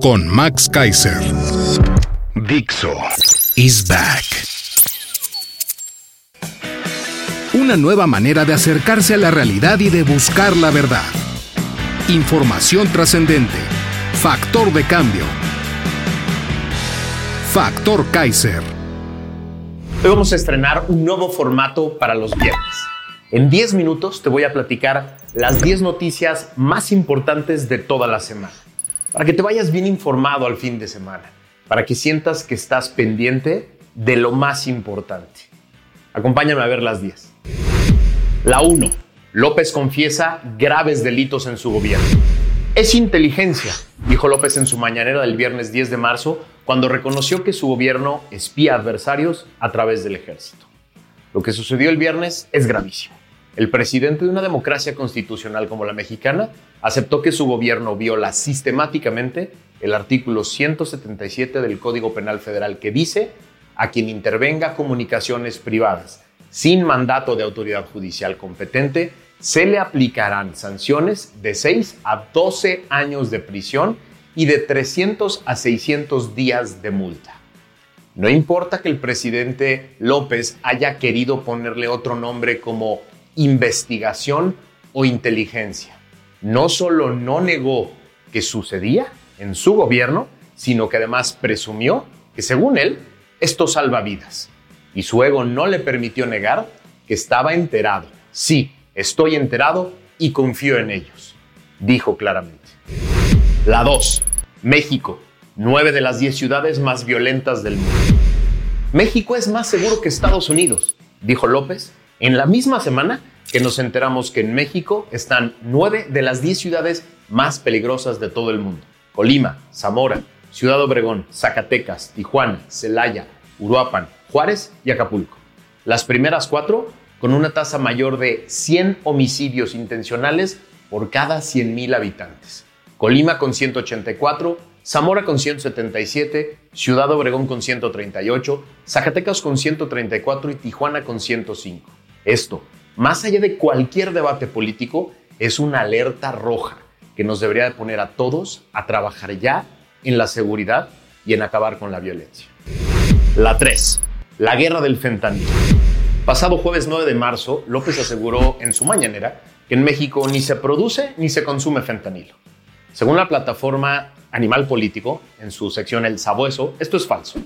con Max Kaiser. Dixo is back. Una nueva manera de acercarse a la realidad y de buscar la verdad. Información trascendente. Factor de cambio. Factor Kaiser. Hoy vamos a estrenar un nuevo formato para los viernes. En 10 minutos te voy a platicar las 10 noticias más importantes de toda la semana para que te vayas bien informado al fin de semana, para que sientas que estás pendiente de lo más importante. Acompáñame a ver las 10. La 1. López confiesa graves delitos en su gobierno. Es inteligencia, dijo López en su mañanera del viernes 10 de marzo, cuando reconoció que su gobierno espía adversarios a través del ejército. Lo que sucedió el viernes es gravísimo. El presidente de una democracia constitucional como la mexicana aceptó que su gobierno viola sistemáticamente el artículo 177 del Código Penal Federal que dice a quien intervenga comunicaciones privadas sin mandato de autoridad judicial competente, se le aplicarán sanciones de 6 a 12 años de prisión y de 300 a 600 días de multa. No importa que el presidente López haya querido ponerle otro nombre como investigación o inteligencia. No solo no negó que sucedía en su gobierno, sino que además presumió que según él, esto salva vidas. Y su ego no le permitió negar que estaba enterado. Sí, estoy enterado y confío en ellos, dijo claramente. La 2. México, nueve de las diez ciudades más violentas del mundo. México es más seguro que Estados Unidos, dijo López en la misma semana que nos enteramos que en México están nueve de las diez ciudades más peligrosas de todo el mundo. Colima, Zamora, Ciudad Obregón, Zacatecas, Tijuana, Celaya, Uruapan, Juárez y Acapulco. Las primeras cuatro con una tasa mayor de 100 homicidios intencionales por cada 100.000 habitantes. Colima con 184, Zamora con 177, Ciudad Obregón con 138, Zacatecas con 134 y Tijuana con 105. Esto, más allá de cualquier debate político, es una alerta roja que nos debería de poner a todos a trabajar ya en la seguridad y en acabar con la violencia. La 3. La guerra del fentanilo. Pasado jueves 9 de marzo, López aseguró en su mañanera que en México ni se produce ni se consume fentanilo. Según la plataforma Animal Político, en su sección El Sabueso, esto es falso.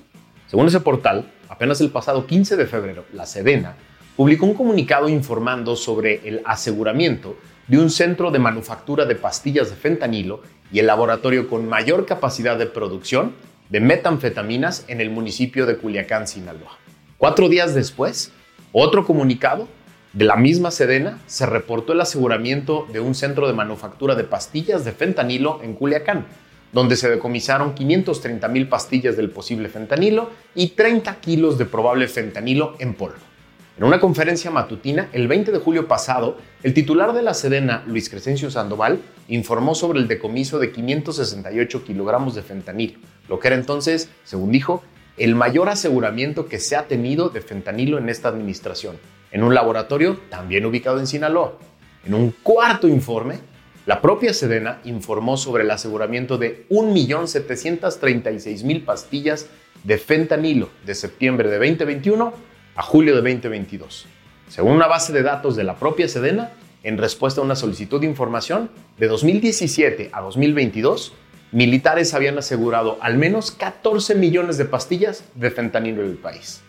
Según ese portal, apenas el pasado 15 de febrero, la Sedena publicó un comunicado informando sobre el aseguramiento de un centro de manufactura de pastillas de fentanilo y el laboratorio con mayor capacidad de producción de metanfetaminas en el municipio de Culiacán, Sinaloa. Cuatro días después, otro comunicado de la misma Sedena se reportó el aseguramiento de un centro de manufactura de pastillas de fentanilo en Culiacán, donde se decomisaron 530 mil pastillas del posible fentanilo y 30 kilos de probable fentanilo en polvo. En una conferencia matutina, el 20 de julio pasado, el titular de la Sedena, Luis Crescencio Sandoval, informó sobre el decomiso de 568 kilogramos de fentanilo, lo que era entonces, según dijo, el mayor aseguramiento que se ha tenido de fentanilo en esta administración, en un laboratorio también ubicado en Sinaloa. En un cuarto informe, la propia Sedena informó sobre el aseguramiento de 1.736.000 pastillas de fentanilo de septiembre de 2021 a julio de 2022. Según una base de datos de la propia Sedena, en respuesta a una solicitud de información, de 2017 a 2022, militares habían asegurado al menos 14 millones de pastillas de fentanilo en el país.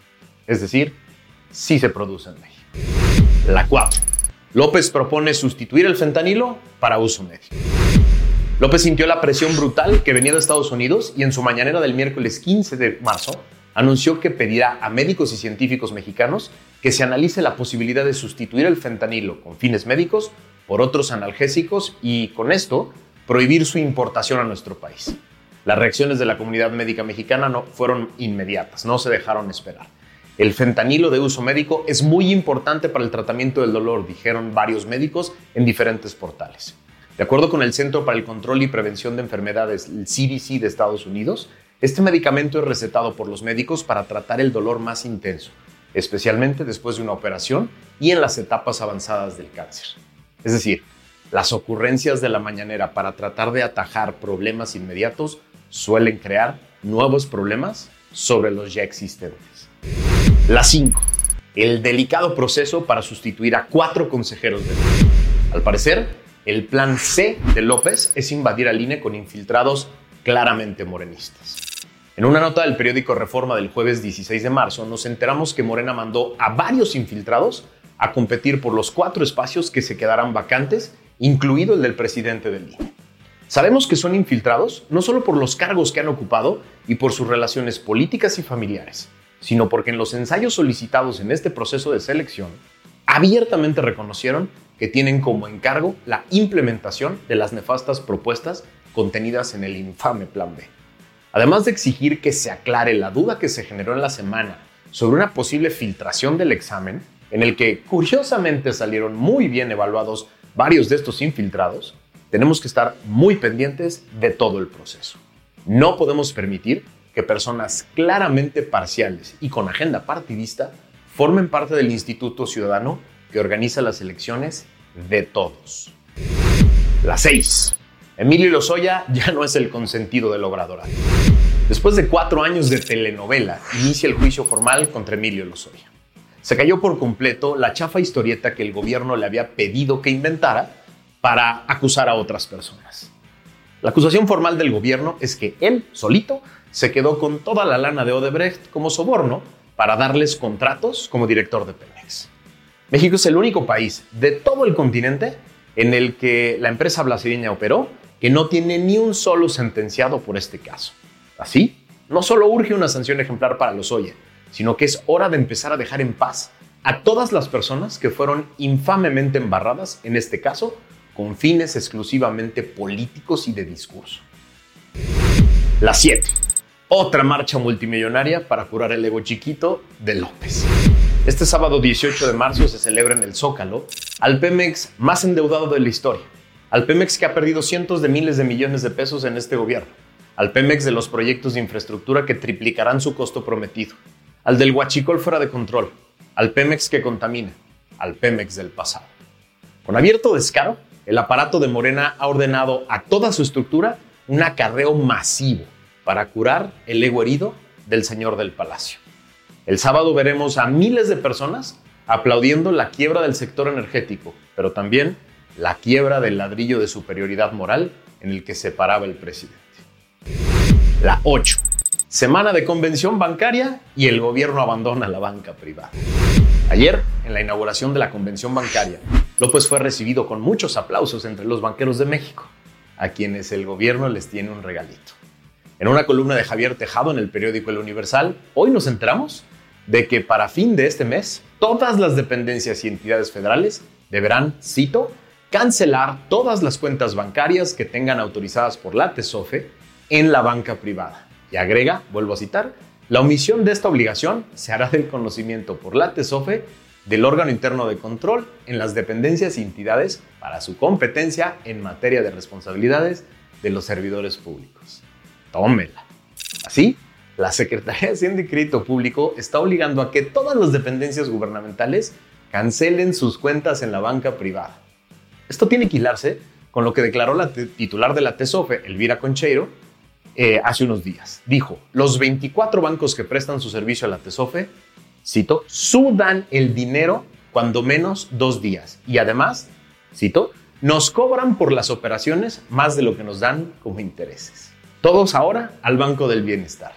Es decir, sí se produce en México. La 4. López propone sustituir el fentanilo para uso médico. López sintió la presión brutal que venía de Estados Unidos y en su mañanera del miércoles 15 de marzo anunció que pedirá a médicos y científicos mexicanos que se analice la posibilidad de sustituir el fentanilo con fines médicos por otros analgésicos y con esto prohibir su importación a nuestro país. Las reacciones de la comunidad médica mexicana no fueron inmediatas, no se dejaron esperar. El fentanilo de uso médico es muy importante para el tratamiento del dolor, dijeron varios médicos en diferentes portales. De acuerdo con el Centro para el Control y Prevención de Enfermedades, el CDC de Estados Unidos, este medicamento es recetado por los médicos para tratar el dolor más intenso, especialmente después de una operación y en las etapas avanzadas del cáncer. Es decir, las ocurrencias de la mañanera para tratar de atajar problemas inmediatos suelen crear nuevos problemas sobre los ya existentes. La 5. El delicado proceso para sustituir a cuatro consejeros de INE. Al parecer, el plan C de López es invadir al INE con infiltrados claramente morenistas. En una nota del periódico Reforma del jueves 16 de marzo, nos enteramos que Morena mandó a varios infiltrados a competir por los cuatro espacios que se quedarán vacantes, incluido el del presidente del INE. Sabemos que son infiltrados no solo por los cargos que han ocupado y por sus relaciones políticas y familiares, sino porque en los ensayos solicitados en este proceso de selección, abiertamente reconocieron que tienen como encargo la implementación de las nefastas propuestas contenidas en el infame Plan B. Además de exigir que se aclare la duda que se generó en la semana sobre una posible filtración del examen, en el que curiosamente salieron muy bien evaluados varios de estos infiltrados, tenemos que estar muy pendientes de todo el proceso. No podemos permitir que personas claramente parciales y con agenda partidista formen parte del Instituto Ciudadano que organiza las elecciones de todos. La 6. Emilio Lozoya ya no es el consentido del obrador. Después de cuatro años de telenovela, inicia el juicio formal contra Emilio Lozoya. Se cayó por completo la chafa historieta que el gobierno le había pedido que inventara para acusar a otras personas. La acusación formal del gobierno es que él, solito, se quedó con toda la lana de Odebrecht como soborno para darles contratos como director de Pemex. México es el único país de todo el continente en el que la empresa brasileña operó que no tiene ni un solo sentenciado por este caso. Así, no solo urge una sanción ejemplar para los Oye, sino que es hora de empezar a dejar en paz a todas las personas que fueron infamemente embarradas, en este caso, con fines exclusivamente políticos y de discurso. La 7. Otra marcha multimillonaria para curar el ego chiquito de López. Este sábado 18 de marzo se celebra en el Zócalo al Pemex más endeudado de la historia, al Pemex que ha perdido cientos de miles de millones de pesos en este gobierno, al Pemex de los proyectos de infraestructura que triplicarán su costo prometido, al del Huachicol fuera de control, al Pemex que contamina, al Pemex del pasado. Con abierto descaro, el aparato de Morena ha ordenado a toda su estructura un acarreo masivo para curar el ego herido del señor del palacio. El sábado veremos a miles de personas aplaudiendo la quiebra del sector energético, pero también la quiebra del ladrillo de superioridad moral en el que se paraba el presidente. La 8. Semana de convención bancaria y el gobierno abandona la banca privada. Ayer, en la inauguración de la convención bancaria, López fue recibido con muchos aplausos entre los banqueros de México, a quienes el gobierno les tiene un regalito. En una columna de Javier Tejado en el periódico El Universal, hoy nos enteramos de que para fin de este mes, todas las dependencias y entidades federales deberán, cito, cancelar todas las cuentas bancarias que tengan autorizadas por la TESOFE en la banca privada. Y agrega, vuelvo a citar, la omisión de esta obligación se hará del conocimiento por la TESOFE del órgano interno de control en las dependencias y entidades para su competencia en materia de responsabilidades de los servidores públicos. Tómela. Así, la Secretaría de Hacienda y Crédito Público está obligando a que todas las dependencias gubernamentales cancelen sus cuentas en la banca privada. Esto tiene que hilarse con lo que declaró la titular de la TESOFE, Elvira Concheiro, eh, hace unos días. Dijo, los 24 bancos que prestan su servicio a la TESOFE cito, sudan el dinero cuando menos dos días. Y además, cito, nos cobran por las operaciones más de lo que nos dan como intereses. Todos ahora al Banco del Bienestar.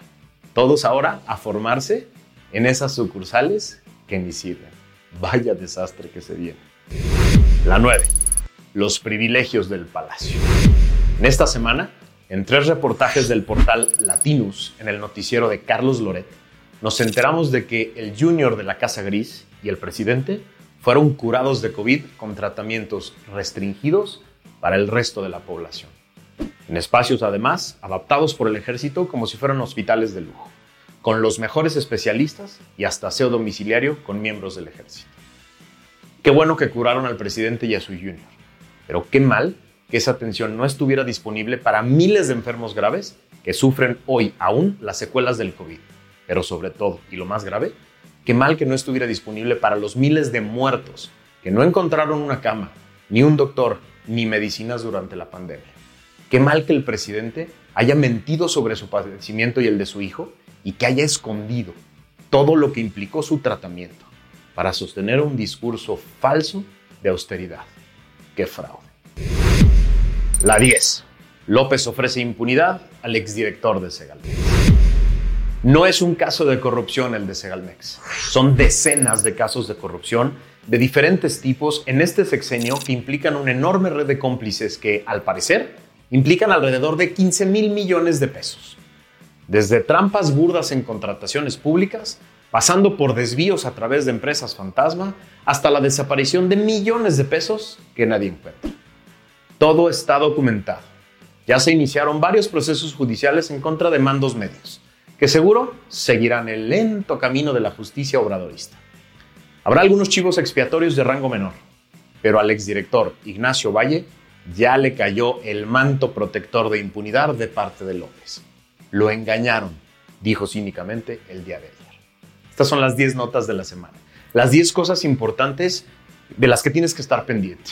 Todos ahora a formarse en esas sucursales que ni sirven. Vaya desastre que se viene. La 9. Los privilegios del palacio. En esta semana, en tres reportajes del portal Latinus en el noticiero de Carlos Loret, nos enteramos de que el junior de la Casa Gris y el presidente fueron curados de COVID con tratamientos restringidos para el resto de la población. En espacios además adaptados por el ejército como si fueran hospitales de lujo, con los mejores especialistas y hasta aseo domiciliario con miembros del ejército. Qué bueno que curaron al presidente y a su junior, pero qué mal que esa atención no estuviera disponible para miles de enfermos graves que sufren hoy aún las secuelas del COVID. Pero sobre todo, y lo más grave, qué mal que no estuviera disponible para los miles de muertos que no encontraron una cama, ni un doctor, ni medicinas durante la pandemia. Qué mal que el presidente haya mentido sobre su padecimiento y el de su hijo y que haya escondido todo lo que implicó su tratamiento para sostener un discurso falso de austeridad. ¡Qué fraude! La 10. López ofrece impunidad al exdirector de Segalmex. No es un caso de corrupción el de Segalmex. Son decenas de casos de corrupción de diferentes tipos en este sexenio que implican una enorme red de cómplices que, al parecer, implican alrededor de 15 mil millones de pesos. Desde trampas burdas en contrataciones públicas, pasando por desvíos a través de empresas fantasma, hasta la desaparición de millones de pesos que nadie encuentra. Todo está documentado. Ya se iniciaron varios procesos judiciales en contra de mandos medios, que seguro seguirán el lento camino de la justicia obradorista. Habrá algunos chivos expiatorios de rango menor, pero al exdirector Ignacio Valle ya le cayó el manto protector de impunidad de parte de López. Lo engañaron, dijo cínicamente el día de ayer. Estas son las 10 notas de la semana. Las 10 cosas importantes de las que tienes que estar pendiente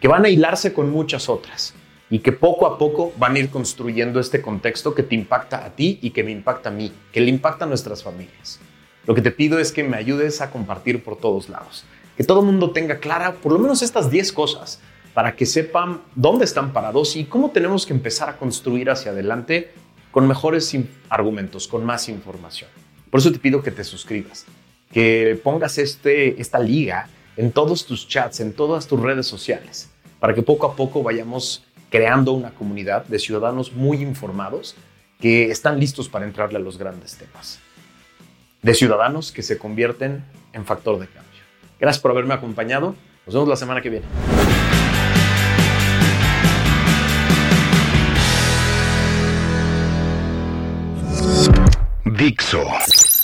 que van a hilarse con muchas otras y que poco a poco van a ir construyendo este contexto que te impacta a ti y que me impacta a mí, que le impacta a nuestras familias. Lo que te pido es que me ayudes a compartir por todos lados, que todo el mundo tenga clara por lo menos estas 10 cosas para que sepan dónde están parados y cómo tenemos que empezar a construir hacia adelante con mejores argumentos, con más información. Por eso te pido que te suscribas, que pongas este, esta liga en todos tus chats, en todas tus redes sociales, para que poco a poco vayamos creando una comunidad de ciudadanos muy informados que están listos para entrarle a los grandes temas. De ciudadanos que se convierten en factor de cambio. Gracias por haberme acompañado. Nos vemos la semana que viene. Dixo